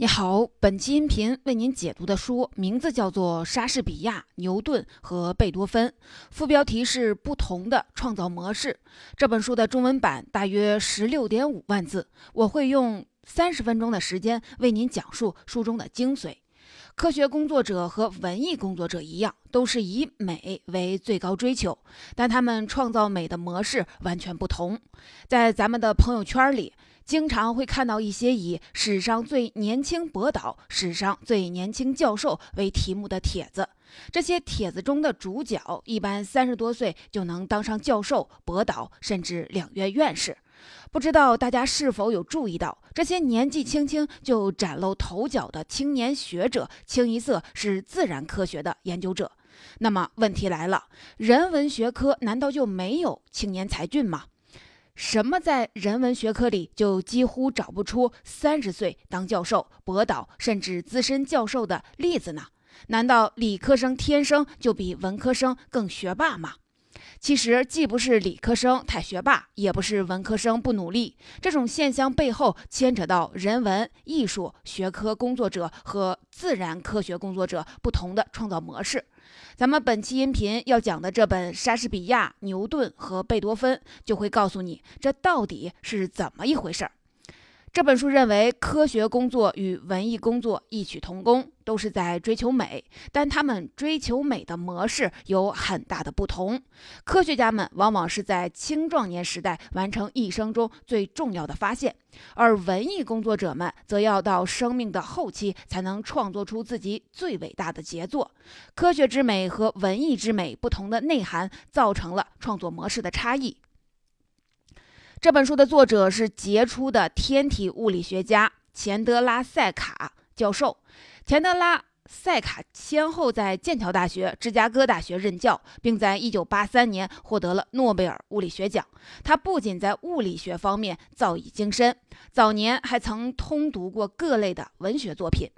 你好，本期音频为您解读的书名字叫做《莎士比亚、牛顿和贝多芬》，副标题是“不同的创造模式”。这本书的中文版大约十六点五万字，我会用三十分钟的时间为您讲述书中的精髓。科学工作者和文艺工作者一样，都是以美为最高追求，但他们创造美的模式完全不同。在咱们的朋友圈里。经常会看到一些以“史上最年轻博导”“史上最年轻教授”为题目的帖子。这些帖子中的主角一般三十多岁就能当上教授、博导，甚至两院院士。不知道大家是否有注意到，这些年纪轻轻就崭露头角的青年学者，清一色是自然科学的研究者。那么问题来了，人文学科难道就没有青年才俊吗？什么在人文学科里就几乎找不出三十岁当教授、博导甚至资深教授的例子呢？难道理科生天生就比文科生更学霸吗？其实既不是理科生太学霸，也不是文科生不努力。这种现象背后牵扯到人文艺术学科工作者和自然科学工作者不同的创造模式。咱们本期音频要讲的这本《莎士比亚、牛顿和贝多芬》，就会告诉你这到底是怎么一回事儿。这本书认为，科学工作与文艺工作异曲同工，都是在追求美，但他们追求美的模式有很大的不同。科学家们往往是在青壮年时代完成一生中最重要的发现，而文艺工作者们则要到生命的后期才能创作出自己最伟大的杰作。科学之美和文艺之美不同的内涵，造成了创作模式的差异。这本书的作者是杰出的天体物理学家钱德拉塞卡教授。钱德拉塞卡先后在剑桥大学、芝加哥大学任教，并在1983年获得了诺贝尔物理学奖。他不仅在物理学方面造诣精深。早年还曾通读过各类的文学作品，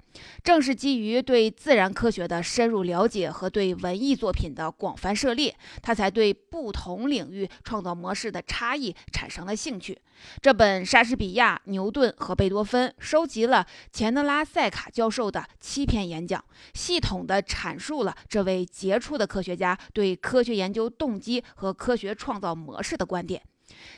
正是基于对自然科学的深入了解和对文艺作品的广泛涉猎，他才对不同领域创造模式的差异产生了兴趣。这本《莎士比亚、牛顿和贝多芬》收集了钱德拉塞卡教授的七篇演讲，系统地阐述了这位杰出的科学家对科学研究动机和科学创造模式的观点。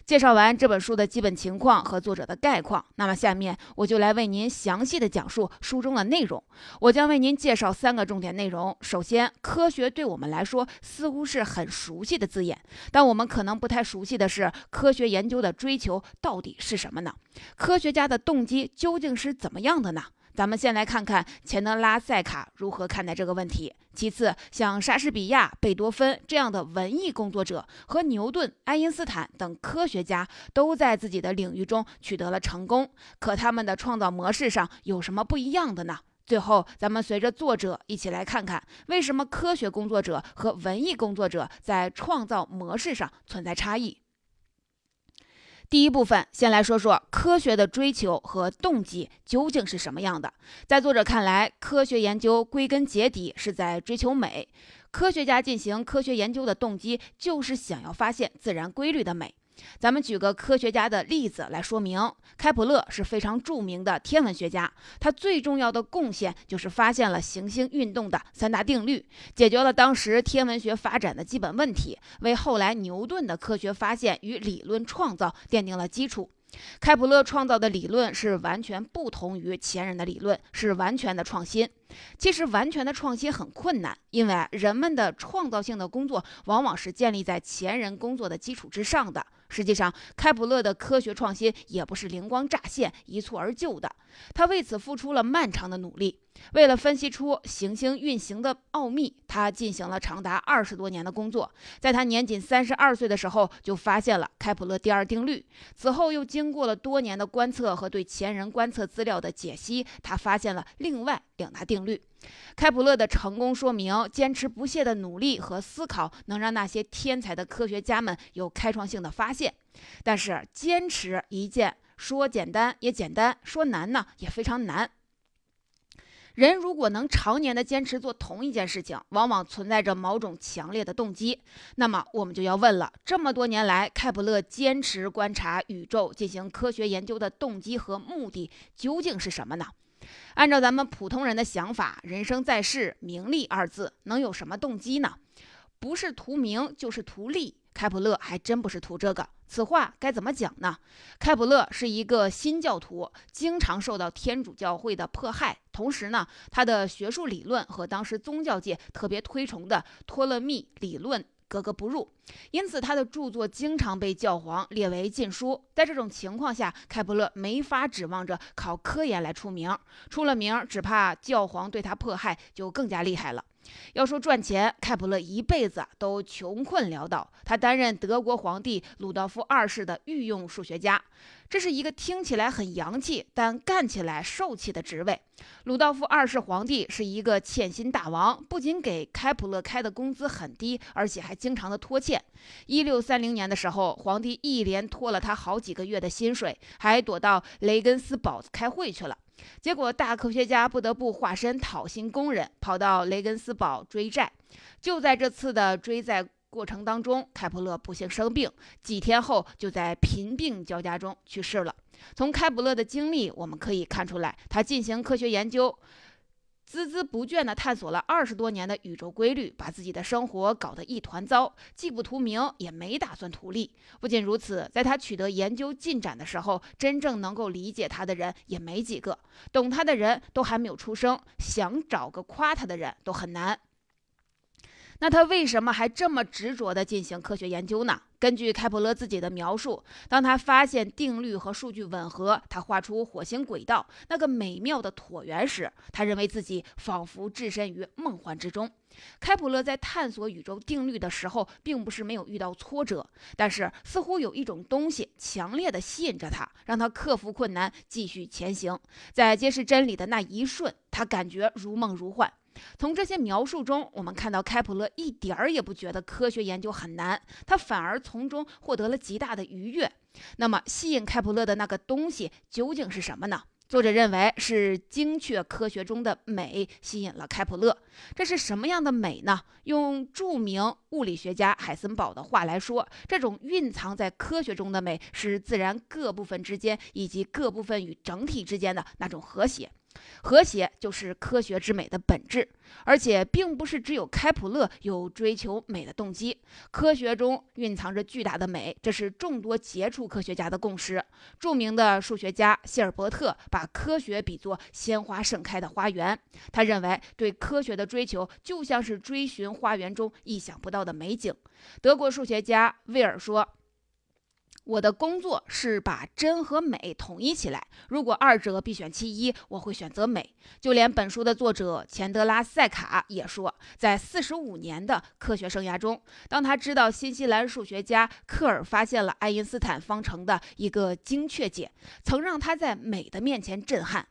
介绍完这本书的基本情况和作者的概况，那么下面我就来为您详细的讲述书中的内容。我将为您介绍三个重点内容。首先，科学对我们来说似乎是很熟悉的字眼，但我们可能不太熟悉的是，科学研究的追求到底是什么呢？科学家的动机究竟是怎么样的呢？咱们先来看看钱德拉塞卡如何看待这个问题。其次，像莎士比亚、贝多芬这样的文艺工作者和牛顿、爱因斯坦等科学家都在自己的领域中取得了成功，可他们的创造模式上有什么不一样的呢？最后，咱们随着作者一起来看看为什么科学工作者和文艺工作者在创造模式上存在差异。第一部分，先来说说科学的追求和动机究竟是什么样的。在作者看来，科学研究归根结底是在追求美。科学家进行科学研究的动机就是想要发现自然规律的美。咱们举个科学家的例子来说明。开普勒是非常著名的天文学家，他最重要的贡献就是发现了行星运动的三大定律，解决了当时天文学发展的基本问题，为后来牛顿的科学发现与理论创造奠定了基础。开普勒创造的理论是完全不同于前人的理论，是完全的创新。其实，完全的创新很困难，因为人们的创造性的工作往往是建立在前人工作的基础之上的。实际上，开普勒的科学创新也不是灵光乍现、一蹴而就的，他为此付出了漫长的努力。为了分析出行星运行的奥秘，他进行了长达二十多年的工作。在他年仅三十二岁的时候，就发现了开普勒第二定律。此后又经过了多年的观测和对前人观测资料的解析，他发现了另外两大定律。开普勒的成功说明，坚持不懈的努力和思考能让那些天才的科学家们有开创性的发现。但是，坚持一件说简单也简单，说难呢也非常难。人如果能常年的坚持做同一件事情，往往存在着某种强烈的动机。那么我们就要问了：这么多年来，开普勒坚持观察宇宙、进行科学研究的动机和目的究竟是什么呢？按照咱们普通人的想法，人生在世，名利二字能有什么动机呢？不是图名，就是图利。开普勒还真不是图这个。此话该怎么讲呢？开普勒是一个新教徒，经常受到天主教会的迫害。同时呢，他的学术理论和当时宗教界特别推崇的托勒密理论。格格不入，因此他的著作经常被教皇列为禁书。在这种情况下，开普勒没法指望着靠科研来出名，出了名只怕教皇对他迫害就更加厉害了。要说赚钱，开普勒一辈子都穷困潦倒。他担任德国皇帝鲁道夫二世的御用数学家，这是一个听起来很洋气，但干起来受气的职位。鲁道夫二世皇帝是一个欠薪大王，不仅给开普勒开的工资很低，而且还经常的拖欠。一六三零年的时候，皇帝一连拖了他好几个月的薪水，还躲到雷根斯堡开会去了。结果，大科学家不得不化身讨薪工人，跑到雷根斯堡追债。就在这次的追债过程当中，开普勒不幸生病，几天后就在贫病交加中去世了。从开普勒的经历，我们可以看出来，他进行科学研究。孜孜不倦地探索了二十多年的宇宙规律，把自己的生活搞得一团糟，既不图名，也没打算图利。不仅如此，在他取得研究进展的时候，真正能够理解他的人也没几个，懂他的人都还没有出生，想找个夸他的人都很难。那他为什么还这么执着地进行科学研究呢？根据开普勒自己的描述，当他发现定律和数据吻合，他画出火星轨道那个美妙的椭圆时，他认为自己仿佛置身于梦幻之中。开普勒在探索宇宙定律的时候，并不是没有遇到挫折，但是似乎有一种东西强烈的吸引着他，让他克服困难，继续前行。在揭示真理的那一瞬，他感觉如梦如幻。从这些描述中，我们看到开普勒一点儿也不觉得科学研究很难，他反而从中获得了极大的愉悦。那么，吸引开普勒的那个东西究竟是什么呢？作者认为是精确科学中的美吸引了开普勒。这是什么样的美呢？用著名物理学家海森堡的话来说，这种蕴藏在科学中的美是自然各部分之间以及各部分与整体之间的那种和谐。和谐就是科学之美的本质，而且并不是只有开普勒有追求美的动机。科学中蕴藏着巨大的美，这是众多杰出科学家的共识。著名的数学家希尔伯特把科学比作鲜花盛开的花园，他认为对科学的追求就像是追寻花园中意想不到的美景。德国数学家威尔说。我的工作是把真和美统一起来。如果二者必选其一，我会选择美。就连本书的作者钱德拉塞卡也说，在四十五年的科学生涯中，当他知道新西兰数学家克尔发现了爱因斯坦方程的一个精确解，曾让他在美的面前震撼。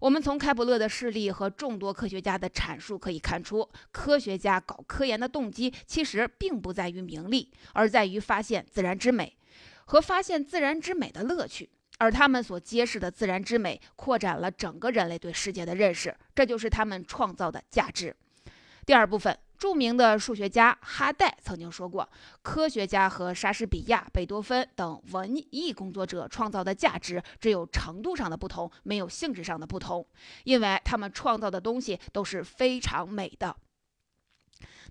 我们从开普勒的事例和众多科学家的阐述可以看出，科学家搞科研的动机其实并不在于名利，而在于发现自然之美。和发现自然之美的乐趣，而他们所揭示的自然之美，扩展了整个人类对世界的认识，这就是他们创造的价值。第二部分，著名的数学家哈代曾经说过，科学家和莎士比亚、贝多芬等文艺工作者创造的价值，只有程度上的不同，没有性质上的不同，因为他们创造的东西都是非常美的。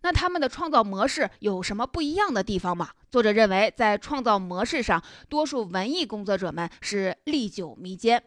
那他们的创造模式有什么不一样的地方吗？作者认为，在创造模式上，多数文艺工作者们是历久弥坚，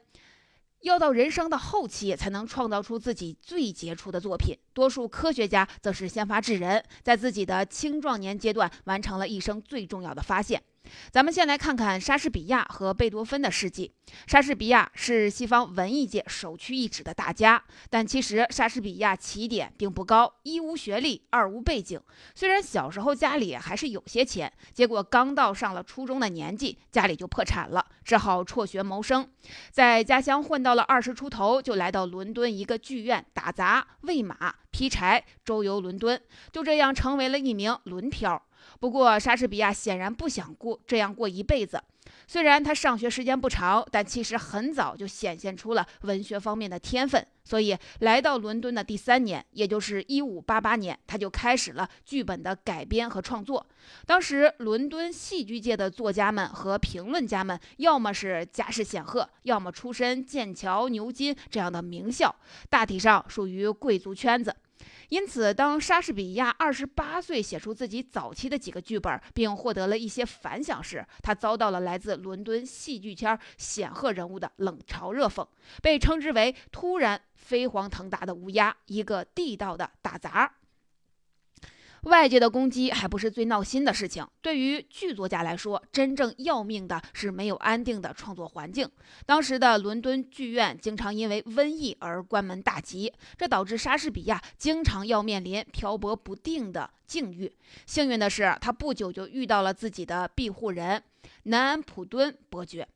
要到人生的后期才能创造出自己最杰出的作品；多数科学家则是先发制人，在自己的青壮年阶段完成了一生最重要的发现。咱们先来看看莎士比亚和贝多芬的事迹。莎士比亚是西方文艺界首屈一指的大家，但其实莎士比亚起点并不高，一无学历，二无背景。虽然小时候家里还是有些钱，结果刚到上了初中的年纪，家里就破产了，只好辍学谋生。在家乡混到了二十出头，就来到伦敦一个剧院打杂、喂马、劈柴、周游伦敦，就这样成为了一名轮漂。不过，莎士比亚显然不想过这样过一辈子。虽然他上学时间不长，但其实很早就显现出了文学方面的天分。所以来到伦敦的第三年，也就是一五八八年，他就开始了剧本的改编和创作。当时伦敦戏剧界的作家们和评论家们，要么是家世显赫，要么出身剑桥、牛津这样的名校，大体上属于贵族圈子。因此，当莎士比亚二十八岁写出自己早期的几个剧本，并获得了一些反响时，他遭到了来自伦敦戏剧圈显赫人物的冷嘲热讽，被称之为“突然飞黄腾达的乌鸦”，一个地道的打杂。外界的攻击还不是最闹心的事情。对于剧作家来说，真正要命的是没有安定的创作环境。当时的伦敦剧院经常因为瘟疫而关门大吉，这导致莎士比亚经常要面临漂泊不定的境遇。幸运的是，他不久就遇到了自己的庇护人南安普敦伯爵。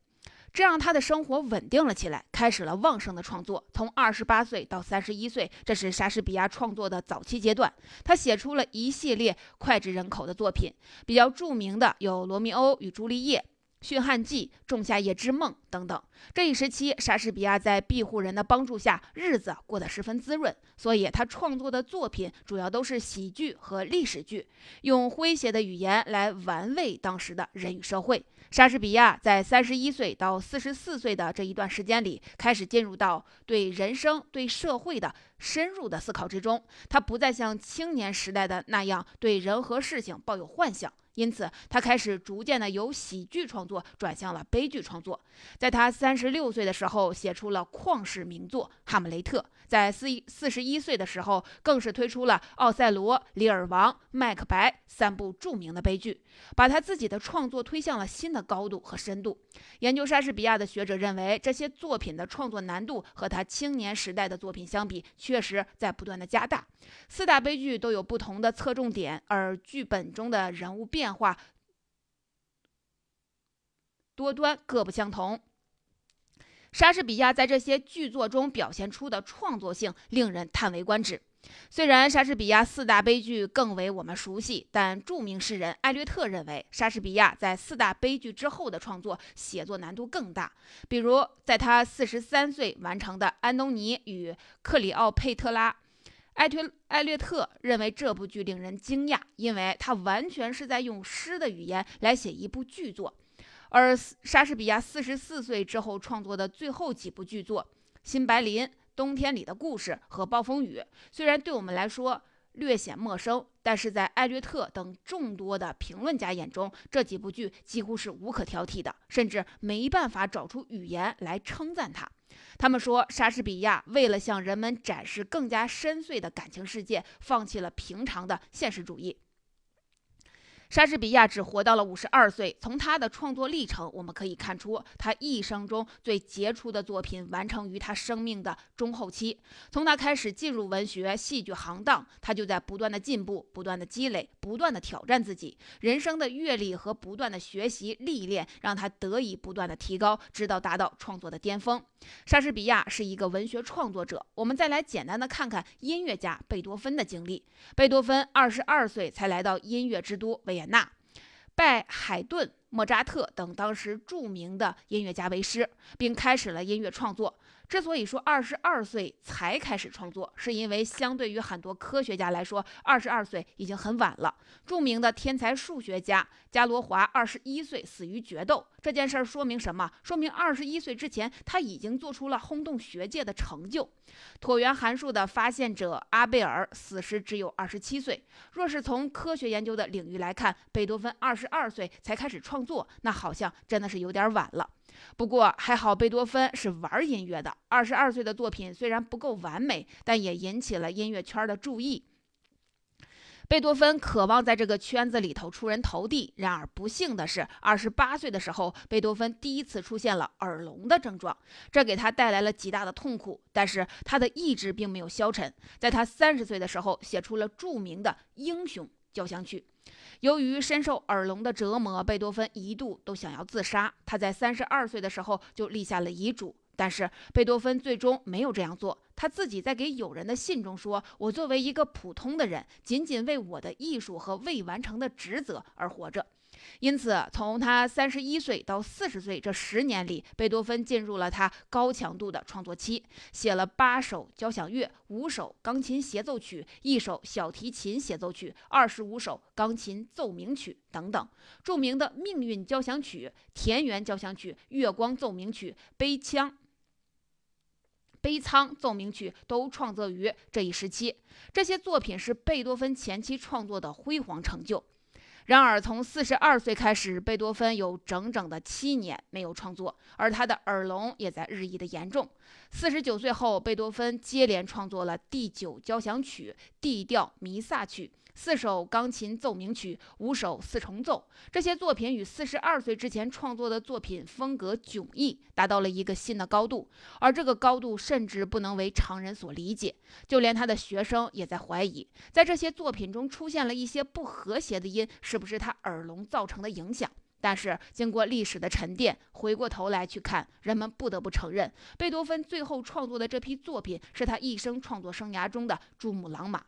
这让他的生活稳定了起来，开始了旺盛的创作。从二十八岁到三十一岁，这是莎士比亚创作的早期阶段。他写出了一系列脍炙人口的作品，比较著名的有《罗密欧与朱丽叶》。驯悍记、仲夏夜之梦等等，这一时期，莎士比亚在庇护人的帮助下，日子过得十分滋润。所以，他创作的作品主要都是喜剧和历史剧，用诙谐的语言来玩味当时的人与社会。莎士比亚在三十一岁到四十四岁的这一段时间里，开始进入到对人生、对社会的深入的思考之中。他不再像青年时代的那样对人和事情抱有幻想。因此，他开始逐渐的由喜剧创作转向了悲剧创作。在他三三十六岁的时候，写出了旷世名作《哈姆雷特》；在四四十一岁的时候，更是推出了《奥赛罗》《李尔王》《麦克白》三部著名的悲剧，把他自己的创作推向了新的高度和深度。研究莎士比亚的学者认为，这些作品的创作难度和他青年时代的作品相比，确实在不断的加大。四大悲剧都有不同的侧重点，而剧本中的人物变化多端，各不相同。莎士比亚在这些剧作中表现出的创作性，令人叹为观止。虽然莎士比亚四大悲剧更为我们熟悉，但著名诗人艾略特认为，莎士比亚在四大悲剧之后的创作写作难度更大。比如，在他四十三岁完成的《安东尼与克里奥佩特拉》。艾推艾略特认为这部剧令人惊讶，因为他完全是在用诗的语言来写一部剧作。而莎士比亚四十四岁之后创作的最后几部剧作《新白林》《冬天里的故事》和《暴风雨》，虽然对我们来说略显陌生，但是在艾略特等众多的评论家眼中，这几部剧几乎是无可挑剔的，甚至没办法找出语言来称赞他。他们说，莎士比亚为了向人们展示更加深邃的感情世界，放弃了平常的现实主义。莎士比亚只活到了五十二岁。从他的创作历程，我们可以看出，他一生中最杰出的作品完成于他生命的中后期。从他开始进入文学戏剧行当，他就在不断的进步、不断的积累、不断的挑战自己。人生的阅历和不断的学习历练，让他得以不断的提高，直到达到创作的巅峰。莎士比亚是一个文学创作者。我们再来简单的看看音乐家贝多芬的经历。贝多芬二十二岁才来到音乐之都维。维纳，拜海顿、莫扎特等当时著名的音乐家为师，并开始了音乐创作。之所以说二十二岁才开始创作，是因为相对于很多科学家来说，二十二岁已经很晚了。著名的天才数学家伽罗华二十一岁死于决斗，这件事儿说明什么？说明二十一岁之前他已经做出了轰动学界的成就。椭圆函数的发现者阿贝尔死时只有二十七岁。若是从科学研究的领域来看，贝多芬二十二岁才开始创作，那好像真的是有点晚了。不过还好，贝多芬是玩音乐的。二十二岁的作品虽然不够完美，但也引起了音乐圈的注意。贝多芬渴望在这个圈子里头出人头地，然而不幸的是，二十八岁的时候，贝多芬第一次出现了耳聋的症状，这给他带来了极大的痛苦。但是他的意志并没有消沉，在他三十岁的时候，写出了著名的《英雄交响曲》。由于深受耳聋的折磨，贝多芬一度都想要自杀。他在三十二岁的时候就立下了遗嘱，但是贝多芬最终没有这样做。他自己在给友人的信中说：“我作为一个普通的人，仅仅为我的艺术和未完成的职责而活着。”因此，从他三十一岁到四十岁这十年里，贝多芬进入了他高强度的创作期，写了八首交响乐、五首钢琴协奏曲、一首小提琴协奏曲、二十五首钢琴奏鸣曲等等。著名的《命运交响曲》《田园交响曲》《月光奏鸣曲》《悲腔》。悲仓奏鸣曲都创作于这一时期，这些作品是贝多芬前期创作的辉煌成就。然而，从四十二岁开始，贝多芬有整整的七年没有创作，而他的耳聋也在日益的严重。四十九岁后，贝多芬接连创作了第九交响曲、D 调弥撒曲。四首钢琴奏鸣曲，五首四重奏，这些作品与四十二岁之前创作的作品风格迥异，达到了一个新的高度，而这个高度甚至不能为常人所理解。就连他的学生也在怀疑，在这些作品中出现了一些不和谐的音，是不是他耳聋造成的影响？但是经过历史的沉淀，回过头来去看，人们不得不承认，贝多芬最后创作的这批作品是他一生创作生涯中的珠穆朗玛。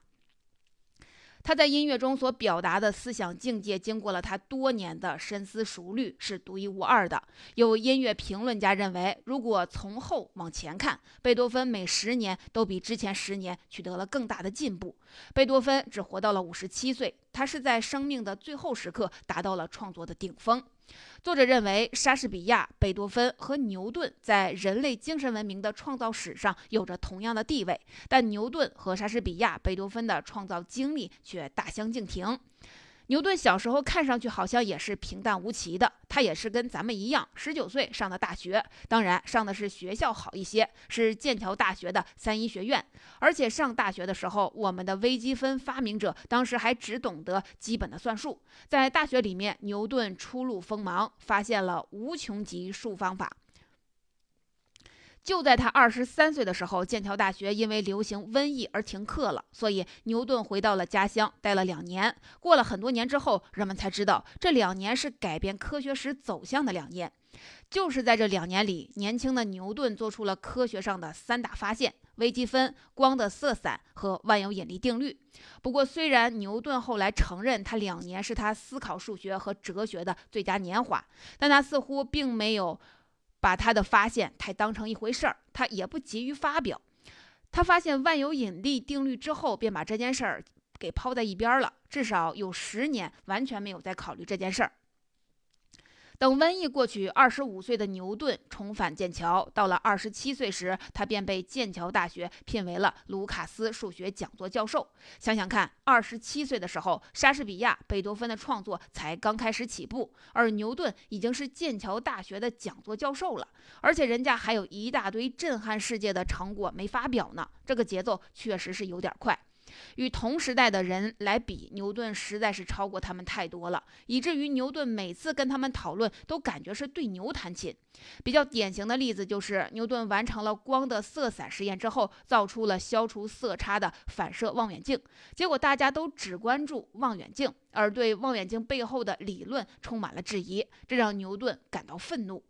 他在音乐中所表达的思想境界，经过了他多年的深思熟虑，是独一无二的。有音乐评论家认为，如果从后往前看，贝多芬每十年都比之前十年取得了更大的进步。贝多芬只活到了五十七岁，他是在生命的最后时刻达到了创作的顶峰。作者认为，莎士比亚、贝多芬和牛顿在人类精神文明的创造史上有着同样的地位，但牛顿和莎士比亚、贝多芬的创造经历却大相径庭。牛顿小时候看上去好像也是平淡无奇的，他也是跟咱们一样，十九岁上的大学，当然上的是学校好一些，是剑桥大学的三一学院。而且上大学的时候，我们的微积分发明者当时还只懂得基本的算术。在大学里面，牛顿初露锋芒，发现了无穷级数方法。就在他二十三岁的时候，剑桥大学因为流行瘟疫而停课了，所以牛顿回到了家乡，待了两年。过了很多年之后，人们才知道这两年是改变科学史走向的两年。就是在这两年里，年轻的牛顿做出了科学上的三大发现：微积分、光的色散和万有引力定律。不过，虽然牛顿后来承认他两年是他思考数学和哲学的最佳年华，但他似乎并没有。把他的发现太当成一回事儿，他也不急于发表。他发现万有引力定律之后，便把这件事儿给抛在一边了，至少有十年完全没有再考虑这件事儿。等瘟疫过去，二十五岁的牛顿重返剑桥。到了二十七岁时，他便被剑桥大学聘为了卢卡斯数学讲座教授。想想看，二十七岁的时候，莎士比亚、贝多芬的创作才刚开始起步，而牛顿已经是剑桥大学的讲座教授了，而且人家还有一大堆震撼世界的成果没发表呢。这个节奏确实是有点快。与同时代的人来比，牛顿实在是超过他们太多了，以至于牛顿每次跟他们讨论，都感觉是对牛弹琴。比较典型的例子就是，牛顿完成了光的色散实验之后，造出了消除色差的反射望远镜，结果大家都只关注望远镜，而对望远镜背后的理论充满了质疑，这让牛顿感到愤怒。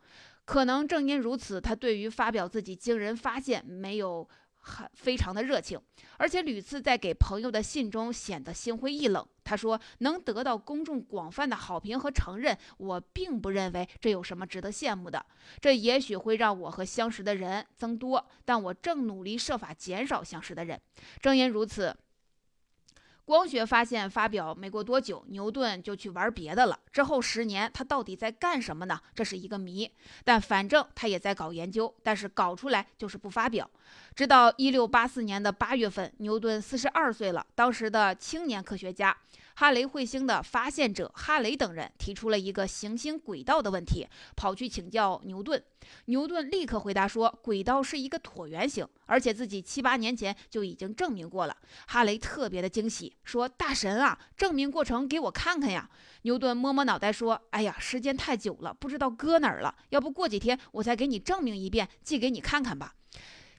可能正因如此，他对于发表自己惊人发现没有。很非常的热情，而且屡次在给朋友的信中显得心灰意冷。他说：“能得到公众广泛的好评和承认，我并不认为这有什么值得羡慕的。这也许会让我和相识的人增多，但我正努力设法减少相识的人。正因如此。”光学发现发表没过多久，牛顿就去玩别的了。之后十年，他到底在干什么呢？这是一个谜。但反正他也在搞研究，但是搞出来就是不发表。直到一六八四年的八月份，牛顿四十二岁了。当时的青年科学家。哈雷彗星的发现者哈雷等人提出了一个行星轨道的问题，跑去请教牛顿。牛顿立刻回答说，轨道是一个椭圆形，而且自己七八年前就已经证明过了。哈雷特别的惊喜，说：“大神啊，证明过程给我看看呀！”牛顿摸摸脑袋说：“哎呀，时间太久了，不知道搁哪儿了。要不过几天我再给你证明一遍，寄给你看看吧。”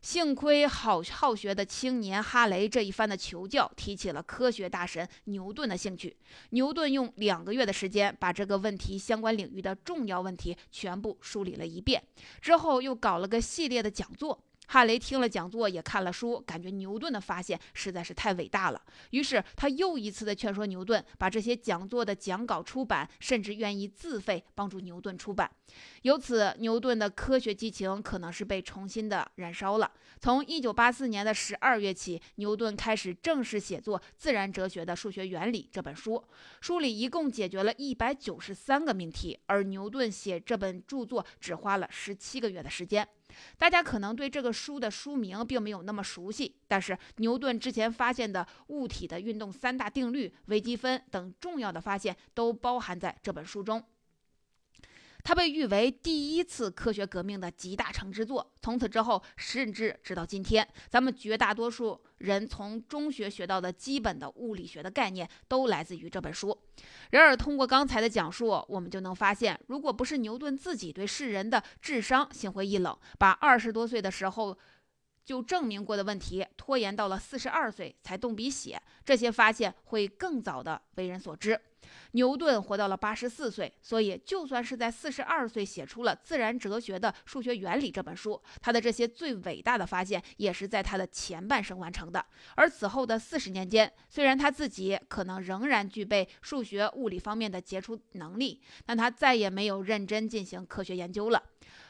幸亏好好学的青年哈雷这一番的求教，提起了科学大神牛顿的兴趣。牛顿用两个月的时间，把这个问题相关领域的重要问题全部梳理了一遍，之后又搞了个系列的讲座。哈雷听了讲座，也看了书，感觉牛顿的发现实在是太伟大了。于是他又一次的劝说牛顿把这些讲座的讲稿出版，甚至愿意自费帮助牛顿出版。由此，牛顿的科学激情可能是被重新的燃烧了。从1984年的12月起，牛顿开始正式写作《自然哲学的数学原理》这本书。书里一共解决了一百九十三个命题，而牛顿写这本著作只花了十七个月的时间。大家可能对这个书的书名并没有那么熟悉，但是牛顿之前发现的物体的运动三大定律、微积分等重要的发现都包含在这本书中。它被誉为第一次科学革命的集大成之作。从此之后，甚至直到今天，咱们绝大多数人从中学学到的基本的物理学的概念，都来自于这本书。然而，通过刚才的讲述，我们就能发现，如果不是牛顿自己对世人的智商心灰意冷，把二十多岁的时候就证明过的问题拖延到了四十二岁才动笔写，这些发现会更早的为人所知。牛顿活到了八十四岁，所以就算是在四十二岁写出了《自然哲学的数学原理》这本书，他的这些最伟大的发现也是在他的前半生完成的。而此后的四十年间，虽然他自己可能仍然具备数学、物理方面的杰出能力，但他再也没有认真进行科学研究了。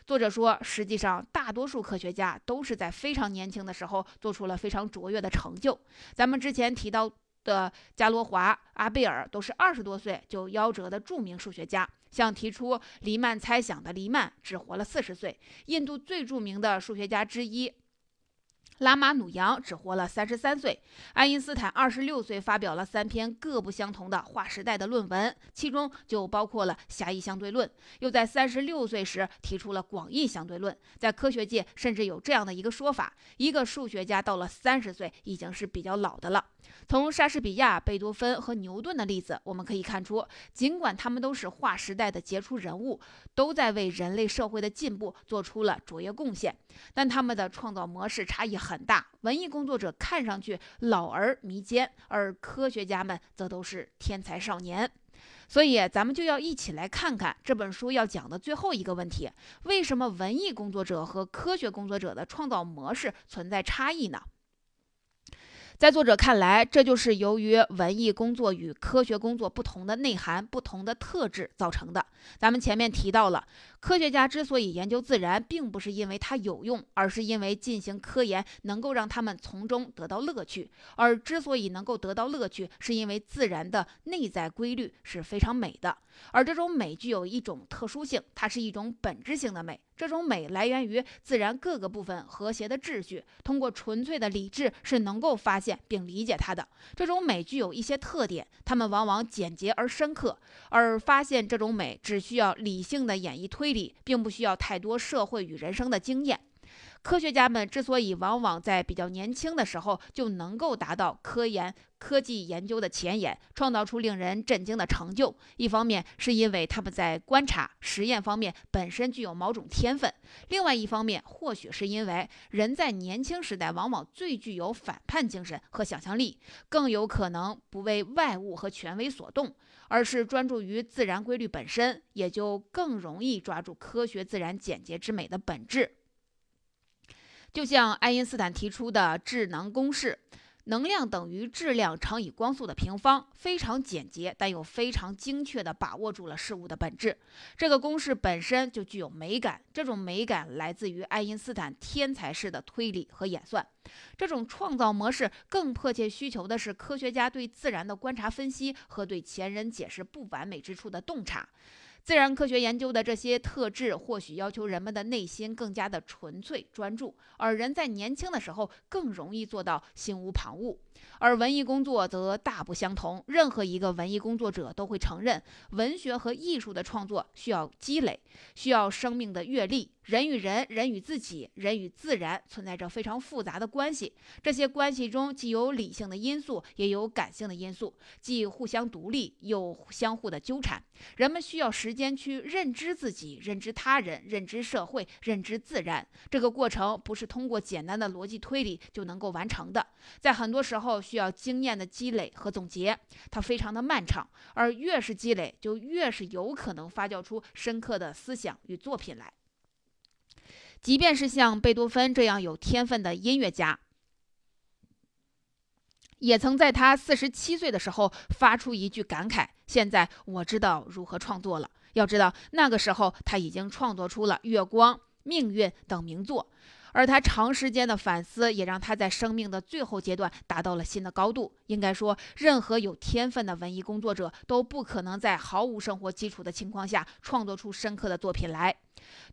作者说，实际上大多数科学家都是在非常年轻的时候做出了非常卓越的成就。咱们之前提到。的伽罗华、阿贝尔都是二十多岁就夭折的著名数学家。像提出黎曼猜想的黎曼只活了四十岁。印度最著名的数学家之一。拉马努扬只活了三十三岁，爱因斯坦二十六岁发表了三篇各不相同的划时代的论文，其中就包括了狭义相对论。又在三十六岁时提出了广义相对论。在科学界，甚至有这样的一个说法：一个数学家到了三十岁已经是比较老的了。从莎士比亚、贝多芬和牛顿的例子，我们可以看出，尽管他们都是划时代的杰出人物，都在为人类社会的进步做出了卓越贡献，但他们的创造模式差异。很大，文艺工作者看上去老而弥坚，而科学家们则都是天才少年。所以，咱们就要一起来看看这本书要讲的最后一个问题：为什么文艺工作者和科学工作者的创造模式存在差异呢？在作者看来，这就是由于文艺工作与科学工作不同的内涵、不同的特质造成的。咱们前面提到了，科学家之所以研究自然，并不是因为它有用，而是因为进行科研能够让他们从中得到乐趣。而之所以能够得到乐趣，是因为自然的内在规律是非常美的，而这种美具有一种特殊性，它是一种本质性的美。这种美来源于自然各个部分和谐的秩序，通过纯粹的理智是能够发现并理解它的。这种美具有一些特点，它们往往简洁而深刻，而发现这种美只需要理性的演绎推理，并不需要太多社会与人生的经验。科学家们之所以往往在比较年轻的时候就能够达到科研、科技研究的前沿，创造出令人震惊的成就，一方面是因为他们在观察、实验方面本身具有某种天分；另外一方面，或许是因为人在年轻时代往往最具有反叛精神和想象力，更有可能不为外物和权威所动，而是专注于自然规律本身，也就更容易抓住科学自然简洁之美的本质。就像爱因斯坦提出的质能公式，能量等于质量乘以光速的平方，非常简洁，但又非常精确地把握住了事物的本质。这个公式本身就具有美感，这种美感来自于爱因斯坦天才式的推理和演算。这种创造模式更迫切需求的是科学家对自然的观察分析和对前人解释不完美之处的洞察。自然科学研究的这些特质，或许要求人们的内心更加的纯粹专注，而人在年轻的时候更容易做到心无旁骛。而文艺工作则大不相同。任何一个文艺工作者都会承认，文学和艺术的创作需要积累，需要生命的阅历。人与人、人与自己、人与自然存在着非常复杂的关系。这些关系中既有理性的因素，也有感性的因素，既互相独立，又相互的纠缠。人们需要时间去认知自己、认知他人、认知社会、认知自然。这个过程不是通过简单的逻辑推理就能够完成的，在很多时候后需要经验的积累和总结，它非常的漫长。而越是积累，就越是有可能发酵出深刻的思想与作品来。即便是像贝多芬这样有天分的音乐家。也曾在他四十七岁的时候发出一句感慨：“现在我知道如何创作了。”要知道，那个时候他已经创作出了《月光》《命运》等名作，而他长时间的反思也让他在生命的最后阶段达到了新的高度。应该说，任何有天分的文艺工作者都不可能在毫无生活基础的情况下创作出深刻的作品来。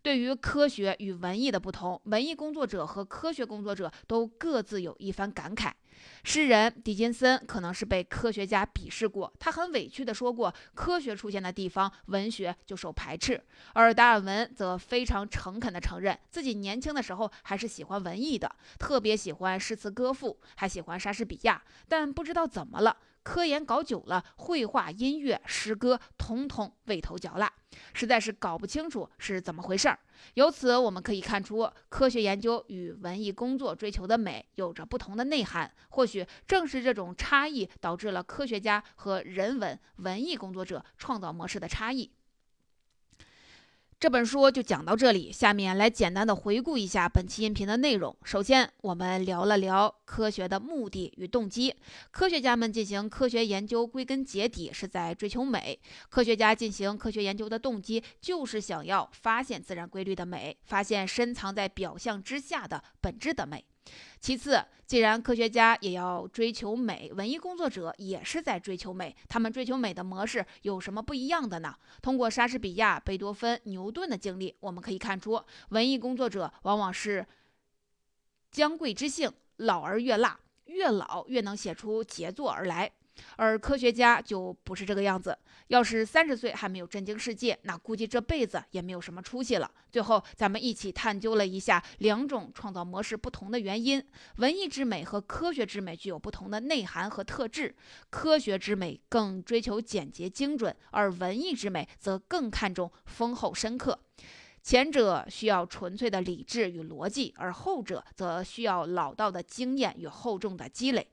对于科学与文艺的不同，文艺工作者和科学工作者都各自有一番感慨。诗人狄金森可能是被科学家鄙视过，他很委屈地说过：“科学出现的地方，文学就受排斥。”而达尔文则非常诚恳地承认，自己年轻的时候还是喜欢文艺的，特别喜欢诗词歌赋，还喜欢莎士比亚，但不知道怎么了。科研搞久了，绘画、音乐、诗歌，统统味头嚼蜡，实在是搞不清楚是怎么回事儿。由此我们可以看出，科学研究与文艺工作追求的美有着不同的内涵。或许正是这种差异，导致了科学家和人文文艺工作者创造模式的差异。这本书就讲到这里，下面来简单的回顾一下本期音频的内容。首先，我们聊了聊科学的目的与动机。科学家们进行科学研究，归根结底是在追求美。科学家进行科学研究的动机，就是想要发现自然规律的美，发现深藏在表象之下的本质的美。其次，既然科学家也要追求美，文艺工作者也是在追求美。他们追求美的模式有什么不一样的呢？通过莎士比亚、贝多芬、牛顿的经历，我们可以看出，文艺工作者往往是将贵之性，老而越辣，越老越能写出杰作而来。而科学家就不是这个样子。要是三十岁还没有震惊世界，那估计这辈子也没有什么出息了。最后，咱们一起探究了一下两种创造模式不同的原因。文艺之美和科学之美具有不同的内涵和特质。科学之美更追求简洁精准，而文艺之美则更看重丰厚深刻。前者需要纯粹的理智与逻辑，而后者则需要老道的经验与厚重的积累。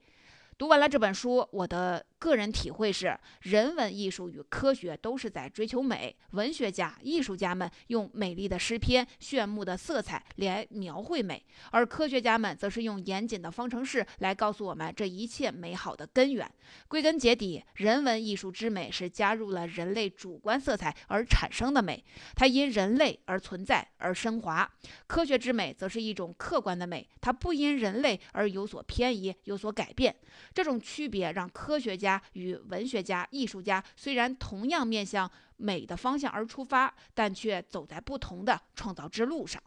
读完了这本书，我的个人体会是：人文艺术与科学都是在追求美。文学家、艺术家们用美丽的诗篇、炫目的色彩来描绘美，而科学家们则是用严谨的方程式来告诉我们这一切美好的根源。归根结底，人文艺术之美是加入了人类主观色彩而产生的美，它因人类而存在而升华；科学之美则是一种客观的美，它不因人类而有所偏移、有所改变。这种区别让科学家家与文学家、艺术家虽然同样面向美的方向而出发，但却走在不同的创造之路上。